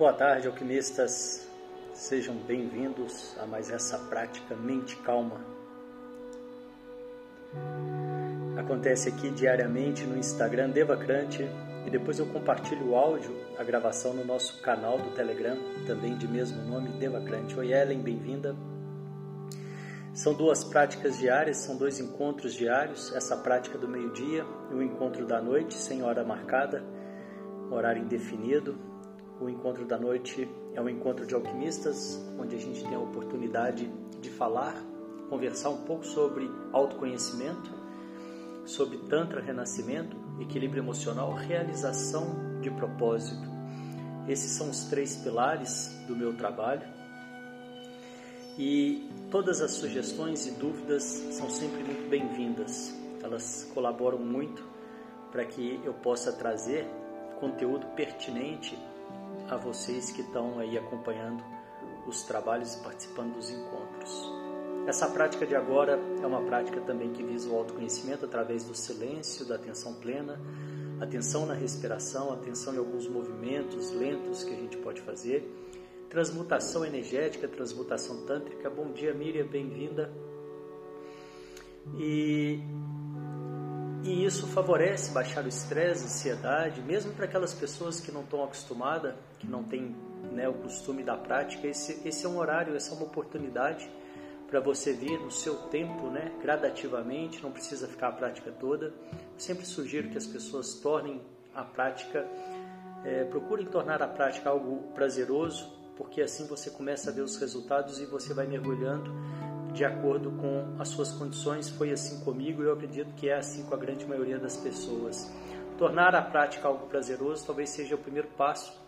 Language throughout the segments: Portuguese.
Boa tarde, alquimistas. Sejam bem-vindos a mais essa prática Mente Calma. Acontece aqui diariamente no Instagram Devacrante e depois eu compartilho o áudio, a gravação no nosso canal do Telegram, também de mesmo nome, Devacrante. Oi, Ellen, bem-vinda. São duas práticas diárias, são dois encontros diários, essa prática do meio-dia e o encontro da noite, sem hora marcada, horário indefinido. O encontro da noite é um encontro de alquimistas, onde a gente tem a oportunidade de falar, conversar um pouco sobre autoconhecimento, sobre Tantra Renascimento, equilíbrio emocional, realização de propósito. Esses são os três pilares do meu trabalho e todas as sugestões e dúvidas são sempre muito bem-vindas. Elas colaboram muito para que eu possa trazer conteúdo pertinente a vocês que estão aí acompanhando os trabalhos e participando dos encontros. Essa prática de agora é uma prática também que visa o autoconhecimento através do silêncio, da atenção plena, atenção na respiração, atenção em alguns movimentos lentos que a gente pode fazer transmutação energética, transmutação tântrica. Bom dia, Miriam, bem-vinda. E, e isso favorece baixar o estresse, ansiedade, mesmo para aquelas pessoas que não estão acostumadas, que não têm né, o costume da prática. Esse, esse é um horário, essa é uma oportunidade para você vir no seu tempo, né, gradativamente, não precisa ficar a prática toda. Eu sempre sugiro que as pessoas tornem a prática, é, procurem tornar a prática algo prazeroso, porque assim você começa a ver os resultados e você vai mergulhando de acordo com as suas condições. Foi assim comigo e eu acredito que é assim com a grande maioria das pessoas. Tornar a prática algo prazeroso talvez seja o primeiro passo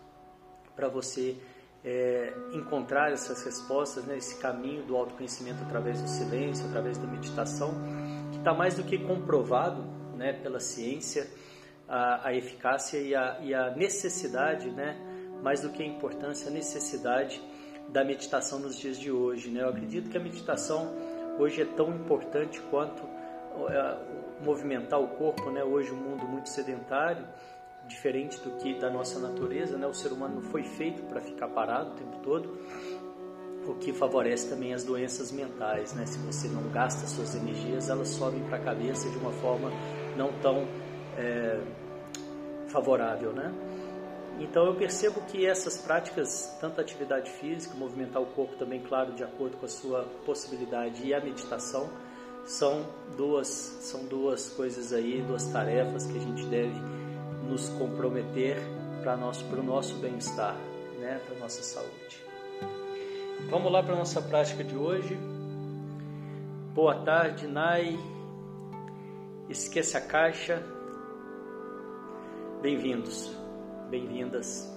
para você é, encontrar essas respostas, né, esse caminho do autoconhecimento através do silêncio, através da meditação, que está mais do que comprovado né, pela ciência a, a eficácia e a, e a necessidade, né, mais do que a importância, a necessidade da meditação nos dias de hoje. Né? Eu acredito que a meditação hoje é tão importante quanto é, movimentar o corpo. Né? Hoje um mundo muito sedentário, diferente do que da nossa natureza, né? o ser humano não foi feito para ficar parado o tempo todo, o que favorece também as doenças mentais. Né? Se você não gasta suas energias, elas sobem para a cabeça de uma forma não tão é, favorável. Né? Então eu percebo que essas práticas, tanto a atividade física, movimentar o corpo também, claro, de acordo com a sua possibilidade, e a meditação, são duas, são duas coisas aí, duas tarefas que a gente deve nos comprometer para nosso, o nosso bem-estar, né, para a nossa saúde. Vamos lá para a nossa prática de hoje. Boa tarde, Nai. Esqueça a caixa. Bem-vindos bem-vindas.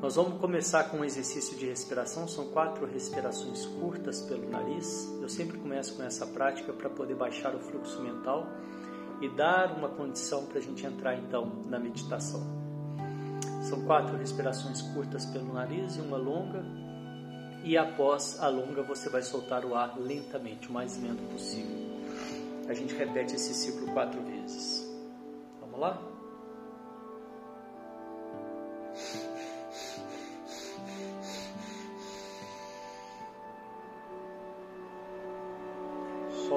Nós vamos começar com um exercício de respiração, são quatro respirações curtas pelo nariz. Eu sempre começo com essa prática para poder baixar o fluxo mental e dar uma condição para a gente entrar então na meditação. São quatro respirações curtas pelo nariz e uma longa, e após a longa você vai soltar o ar lentamente, o mais lento possível. A gente repete esse ciclo quatro vezes. Vamos lá?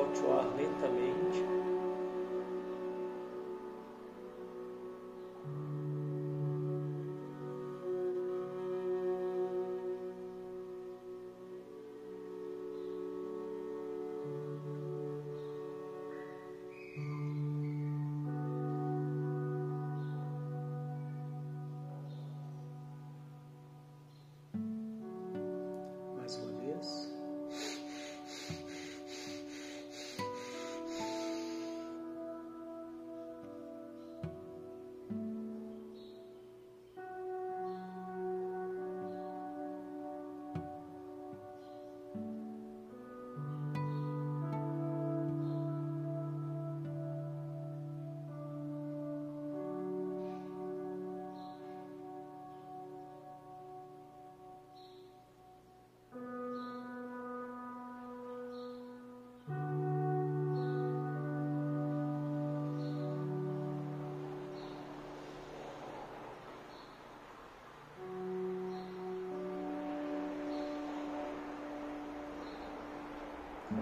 Solte o ar lentamente.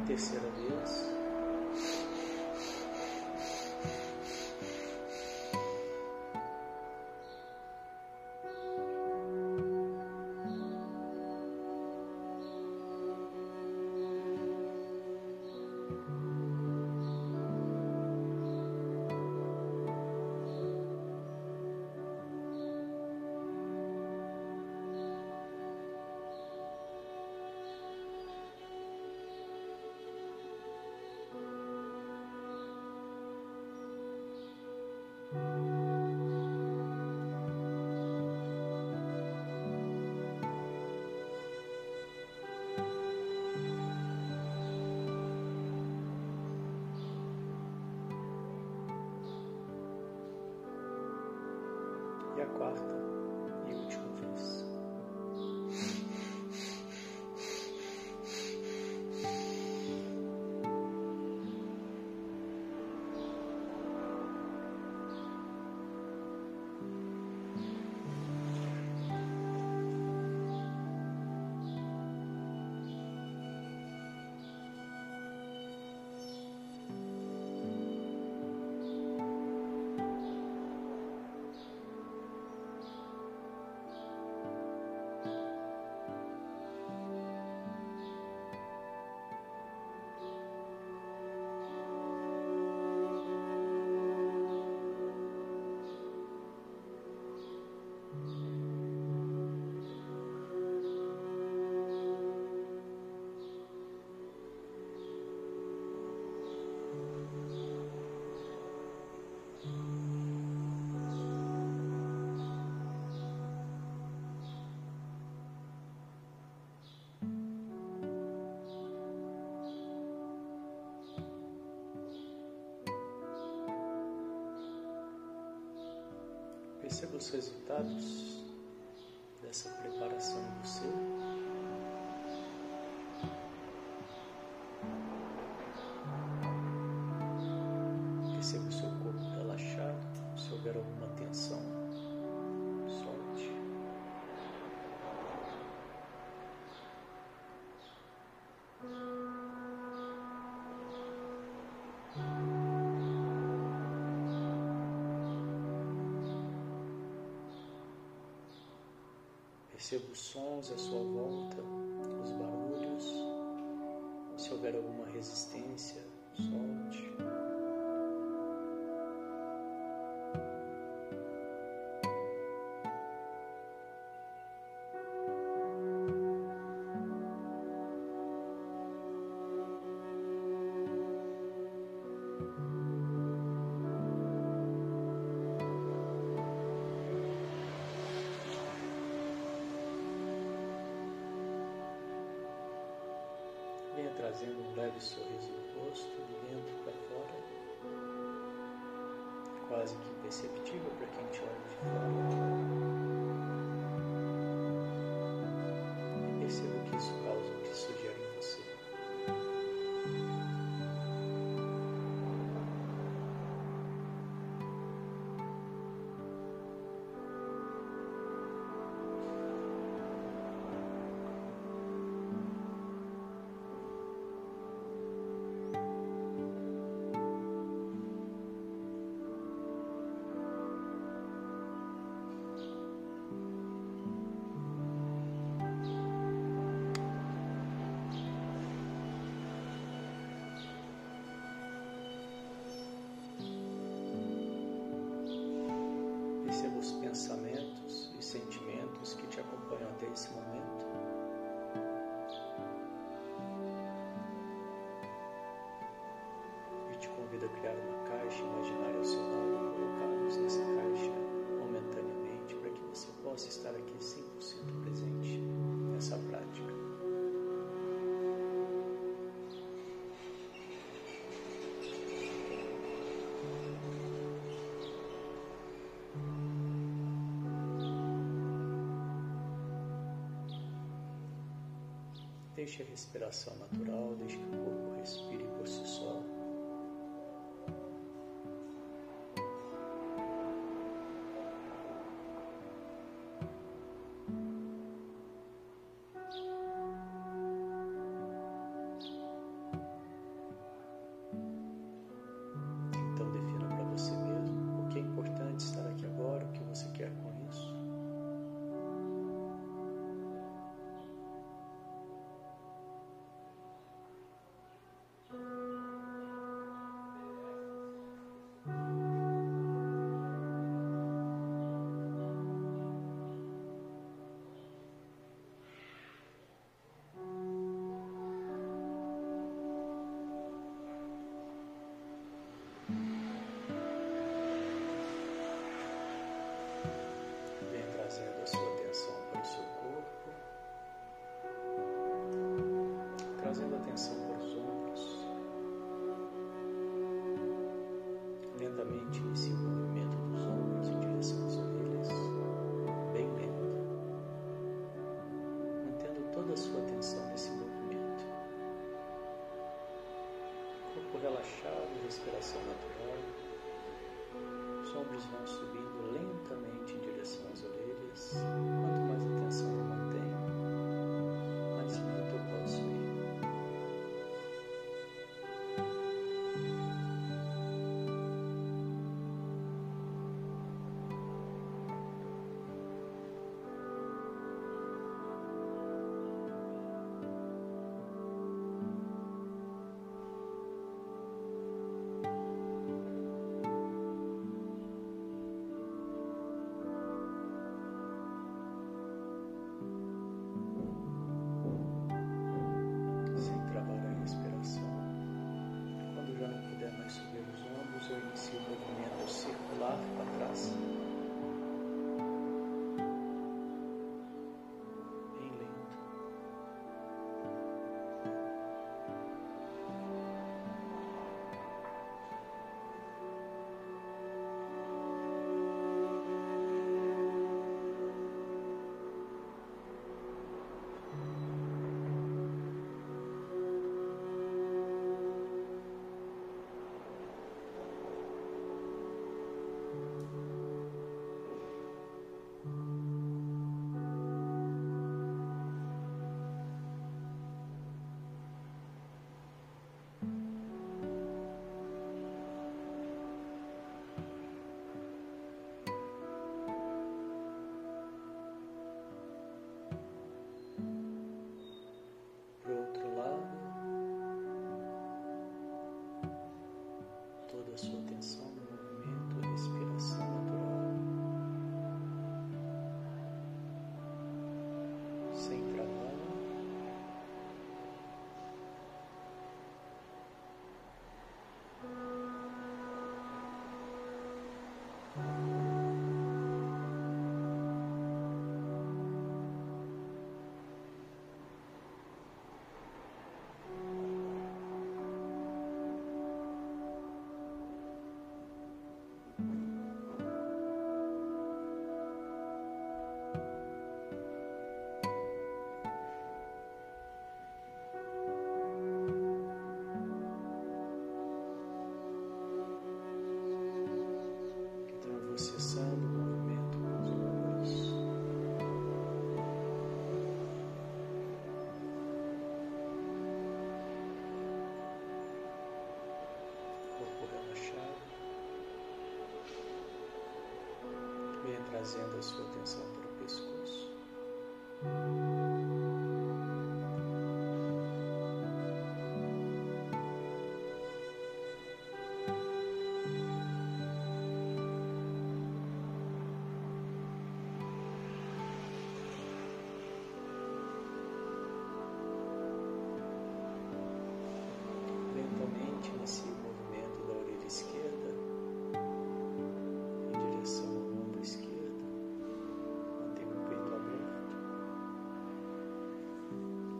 Terceira vez. Quarta Perceba os resultados dessa preparação em você. Sons à sua volta, os barulhos. Se houver alguma resistência, solte. Quase que imperceptível para quem te olha de fora. Perceba o que isso causa, esse momento. E te convido a criar uma caixa imaginária ao seu lado e colocá-los nessa caixa momentaneamente para que você possa estar aqui 100% presente Deixe a respiração natural, deixe que o corpo respire por si só.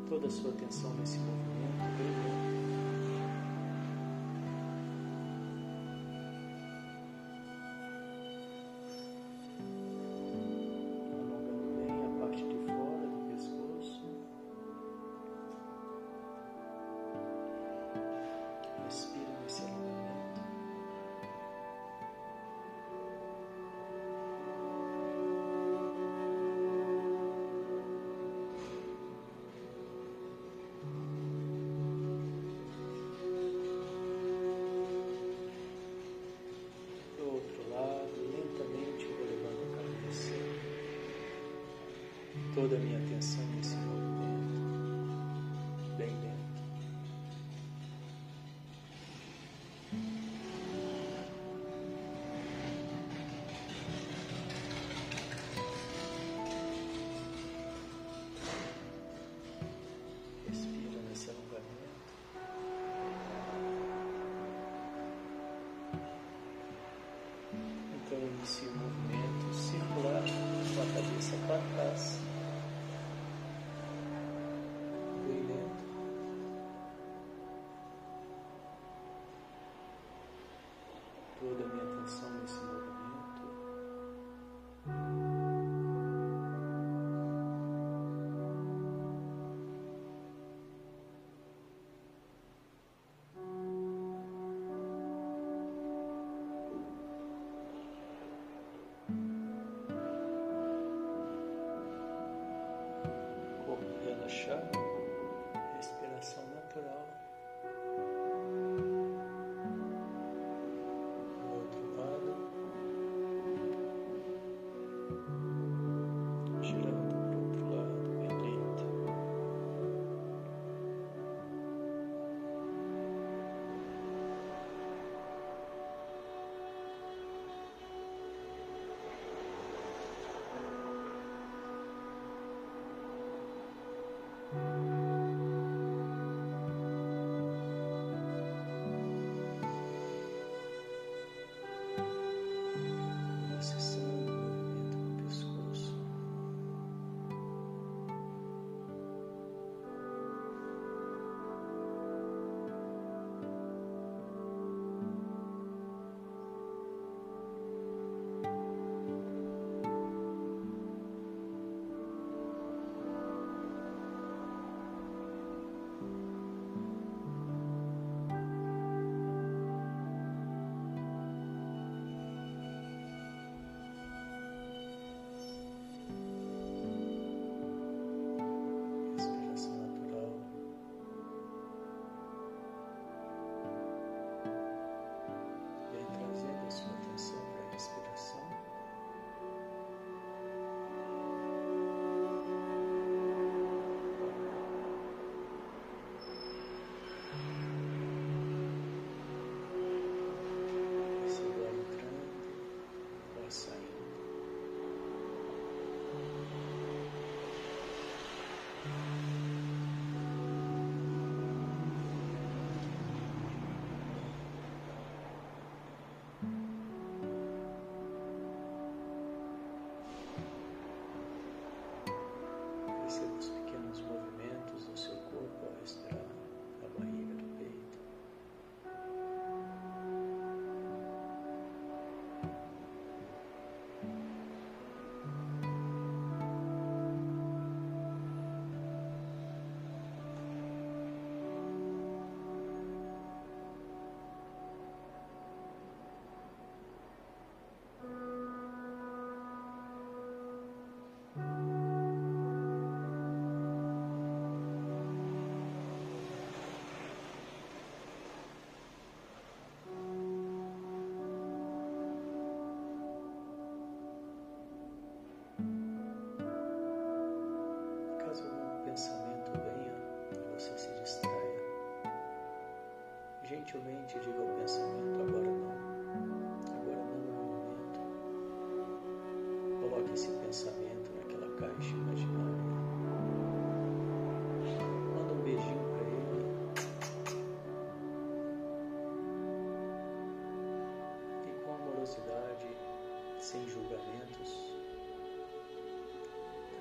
toda a sua atenção nesse movimento. da minha atenção nesse movimento, bem dentro. Respira nesse alongamento. Então inicio.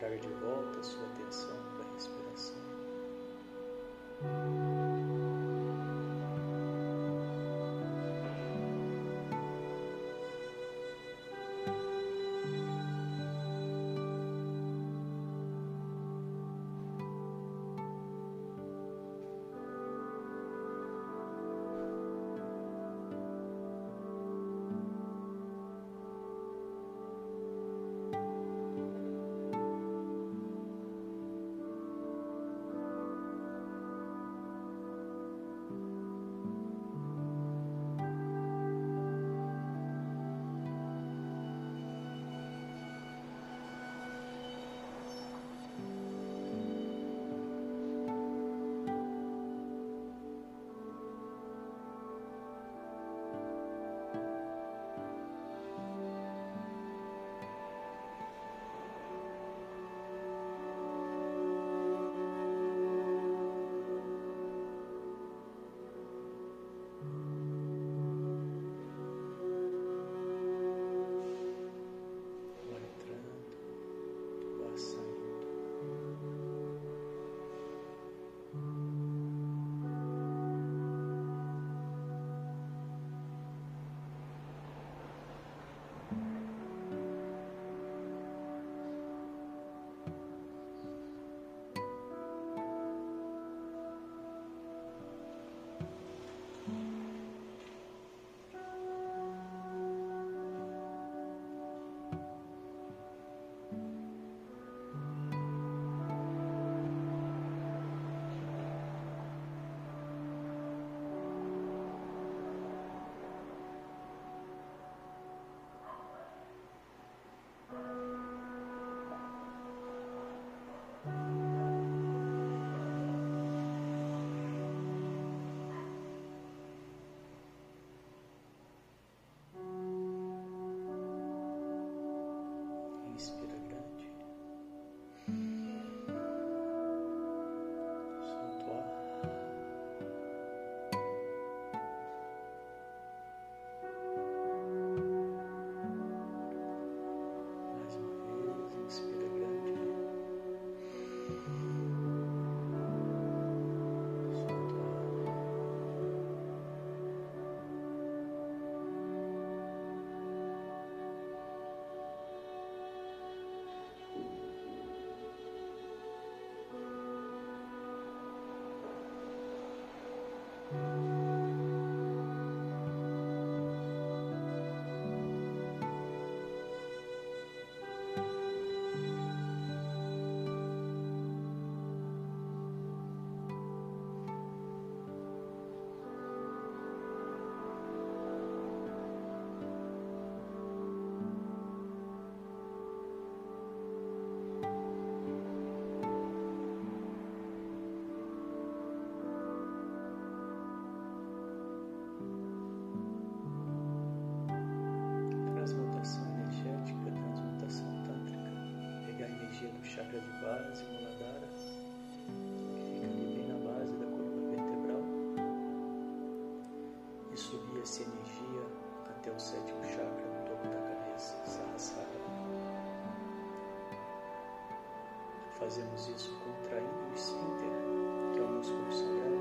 Traga de volta a sua atenção para a respiração. fazemos isso contraindo o esfíncter, que é o músculo sagrado.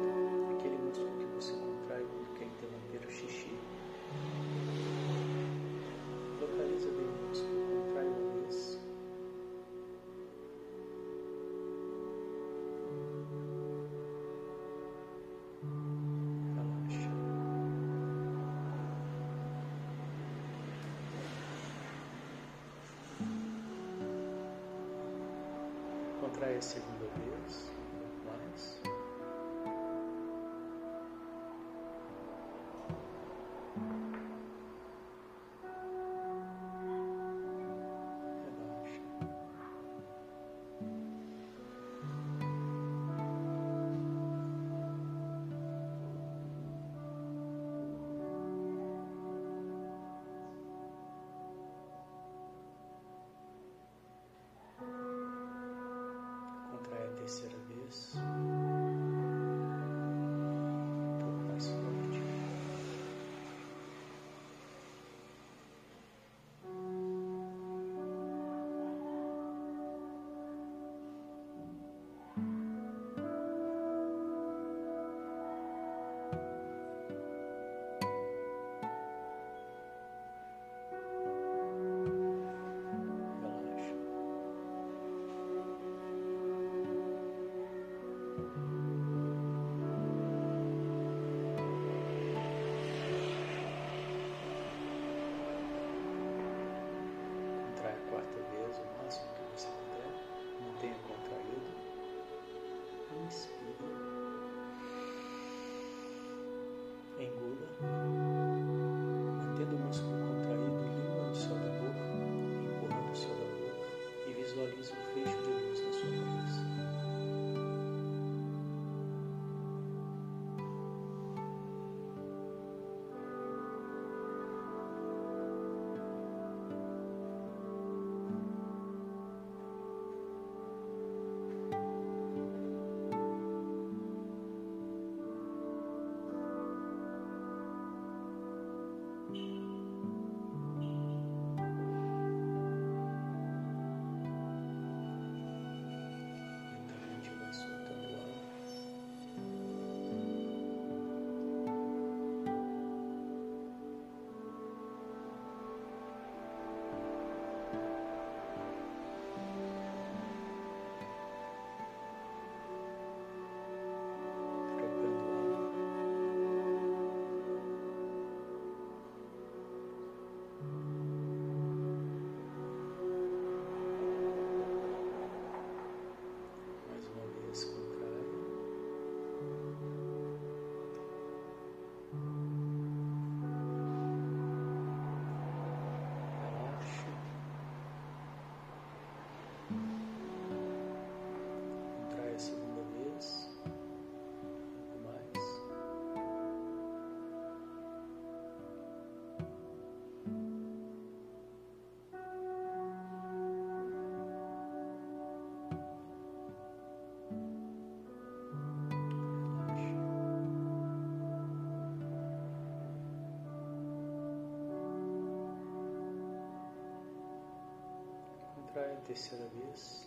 ese this. terceira vez.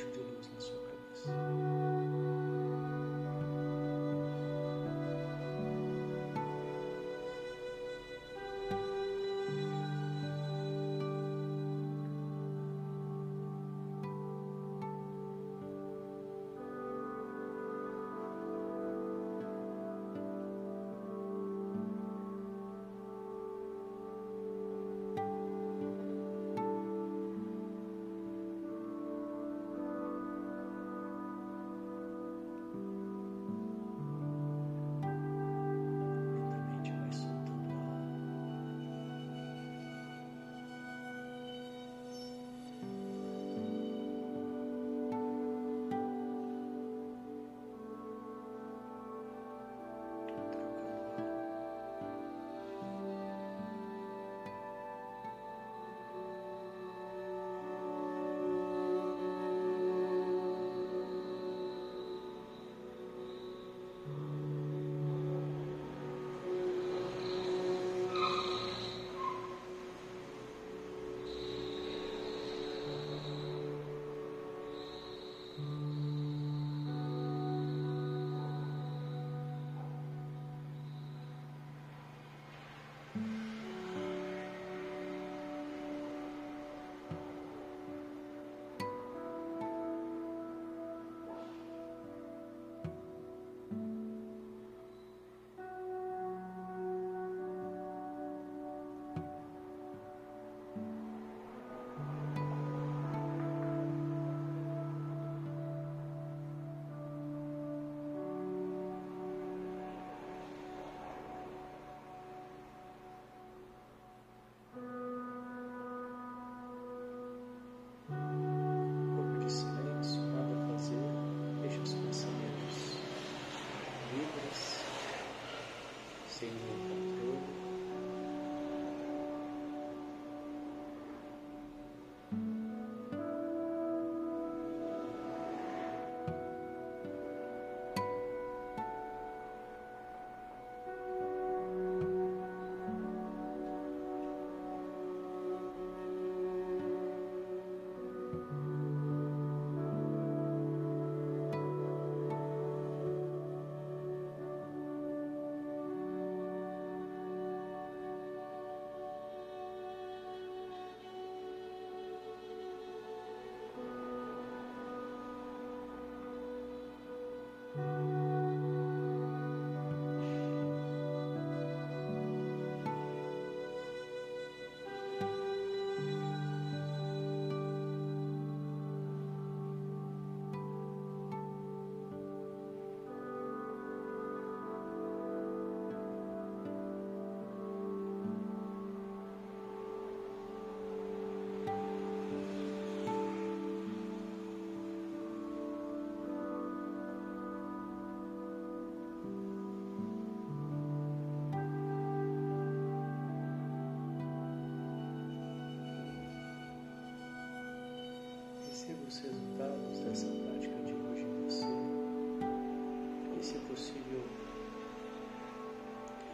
সুযোগ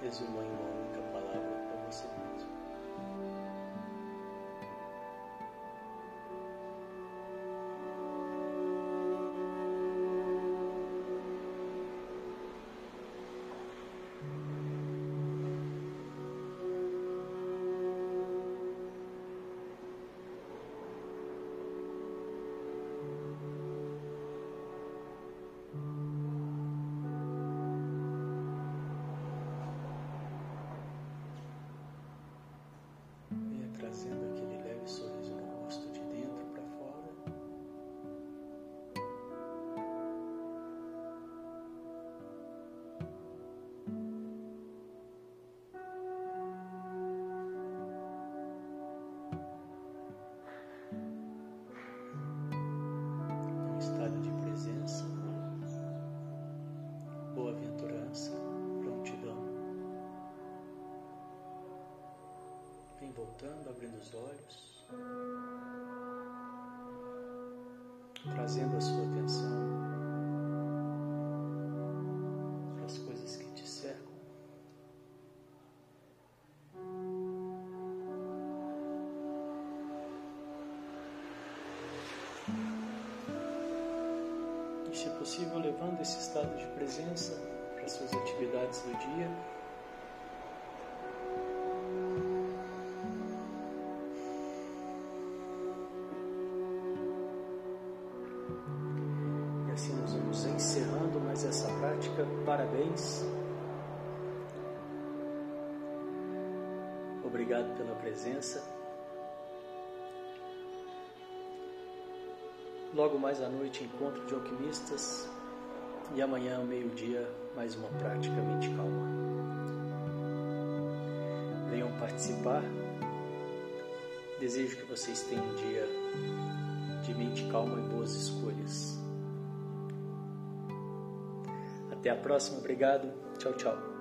resuma em os olhos, trazendo a sua atenção para as coisas que te cercam. E, se possível, levando esse estado de presença para as suas atividades do dia. Presença. Logo mais à noite, encontro de alquimistas. E amanhã, ao meio-dia, mais uma prática mente calma. Venham participar. Desejo que vocês tenham um dia de mente calma e boas escolhas. Até a próxima, obrigado. Tchau, tchau.